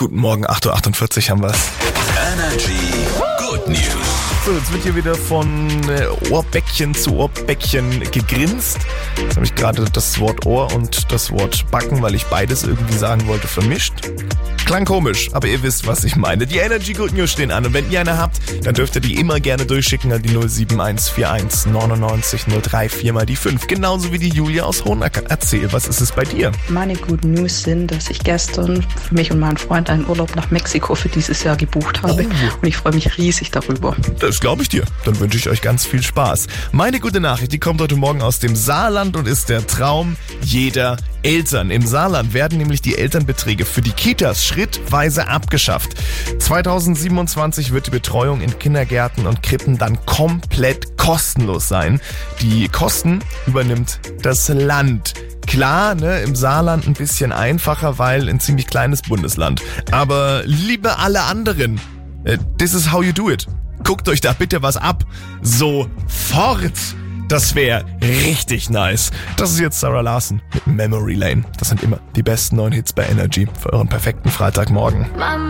Guten Morgen, 8.48 Uhr haben wir's. Energy Good News. So, jetzt wird hier wieder von äh, Ohrbäckchen zu Ohrbäckchen gegrinst. Jetzt habe ich gerade das Wort Ohr und das Wort Backen, weil ich beides irgendwie sagen wollte, vermischt. Klang komisch, aber ihr wisst, was ich meine. Die Energy Good News stehen an und wenn ihr eine habt, dann dürft ihr die immer gerne durchschicken an die 07141 99 034 mal die 5. Genauso wie die Julia aus Hohenacker. Erzähl, was ist es bei dir? Meine Good News sind, dass ich gestern für mich und meinen Freund einen Urlaub nach Mexiko für dieses Jahr gebucht habe. Und ich freue mich riesig darüber. Das glaube ich dir. Dann wünsche ich euch ganz viel Spaß. Meine gute Nachricht, die kommt heute Morgen aus dem Saarland und ist der Traum jeder Eltern. Im Saarland werden nämlich die Elternbeträge für die Kitas schrittweise abgeschafft. 2027 wird die Betreuung in Kindergärten und Krippen dann komplett kostenlos sein. Die Kosten übernimmt das Land. Klar, ne, im Saarland ein bisschen einfacher, weil ein ziemlich kleines Bundesland. Aber liebe alle anderen, äh, this is how you do it. Guckt euch da bitte was ab. Sofort. Das wäre richtig nice. Das ist jetzt Sarah Larson mit Memory Lane. Das sind immer die besten neuen Hits bei Energy für euren perfekten Freitagmorgen. Mama